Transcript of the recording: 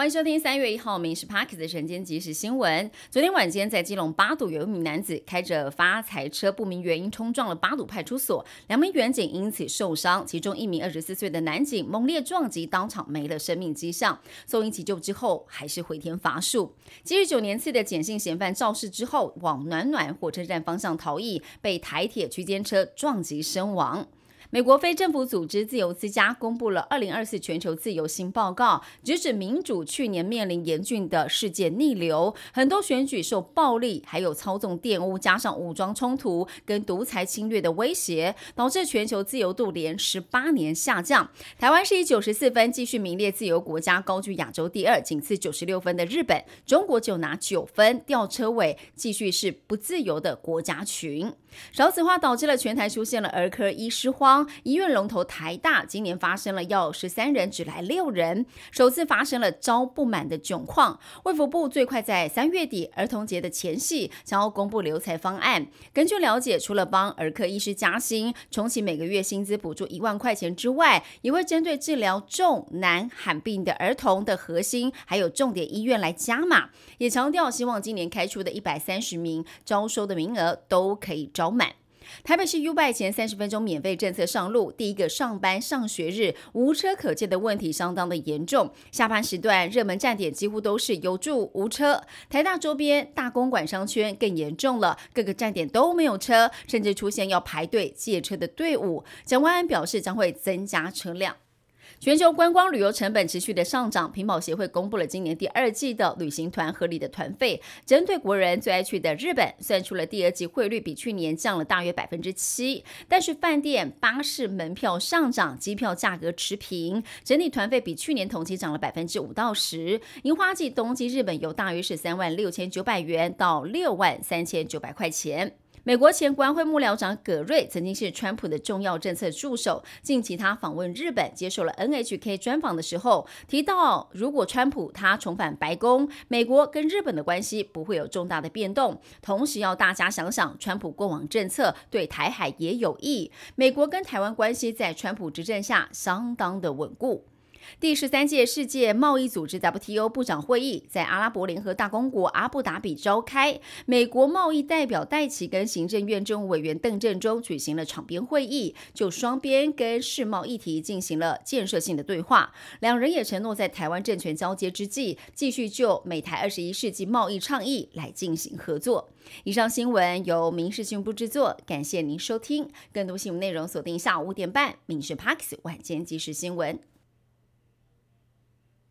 欢迎收听三月一号《民事 Park》的晨间即时新闻。昨天晚间，在基隆八堵有一名男子开着发财车，不明原因冲撞了八堵派出所，两名员警因此受伤，其中一名二十四岁的男警猛烈撞击，当场没了生命迹象。送医急救之后，还是回天乏术。基于九年次的简姓嫌犯肇事之后，往暖暖火车站方向逃逸，被台铁区间车撞击身亡。美国非政府组织自由之家公布了二零二四全球自由新报告，直指民主去年面临严峻的世界逆流，很多选举受暴力、还有操纵、玷污，加上武装冲突跟独裁侵略的威胁，导致全球自由度连十八年下降。台湾是以九十四分继续名列自由国家，高居亚洲第二，仅次九十六分的日本。中国就拿九分，吊车尾，继续是不自由的国家群。少子化导致了全台出现了儿科医师荒，医院龙头台大今年发生了要十三人只来六人，首次发生了招不满的窘况。卫福部最快在三月底儿童节的前夕，将要公布留才方案。根据了解，除了帮儿科医师加薪、重启每个月薪资补助一万块钱之外，也会针对治疗重难罕病的儿童的核心还有重点医院来加码，也强调希望今年开出的一百三十名招收的名额都可以。招满，台北市 U 拜前三十分钟免费政策上路，第一个上班上学日无车可借的问题相当的严重。下班时段热门站点几乎都是有住无车，台大周边大公馆商圈更严重了，各个站点都没有车，甚至出现要排队借车的队伍。蒋万安表示将会增加车辆。全球观光旅游成本持续的上涨，屏保协会公布了今年第二季的旅行团合理的团费，针对国人最爱去的日本，算出了第二季汇率比去年降了大约百分之七，但是饭店、巴士门票上涨，机票价格持平，整体团费比去年同期涨了百分之五到十。樱花季冬季日本游大约是三万六千九百元到六万三千九百块钱。美国前国安会幕僚长葛瑞曾经是川普的重要政策助手。近期他访问日本，接受了 NHK 专访的时候，提到如果川普他重返白宫，美国跟日本的关系不会有重大的变动。同时要大家想想，川普过往政策对台海也有益。美国跟台湾关系在川普执政下相当的稳固。第十三届世界贸易组织 WTO 部长会议在阿拉伯联合大公国阿布达比召开，美国贸易代表戴奇跟行政院政务委员邓振中举行了场边会议，就双边跟世贸议题进行了建设性的对话。两人也承诺在台湾政权交接之际，继续就美台二十一世纪贸易倡议来进行合作。以上新闻由民事新闻部制作，感谢您收听。更多新闻内容锁定下午五点半《民事 Parks 晚间即时新闻》。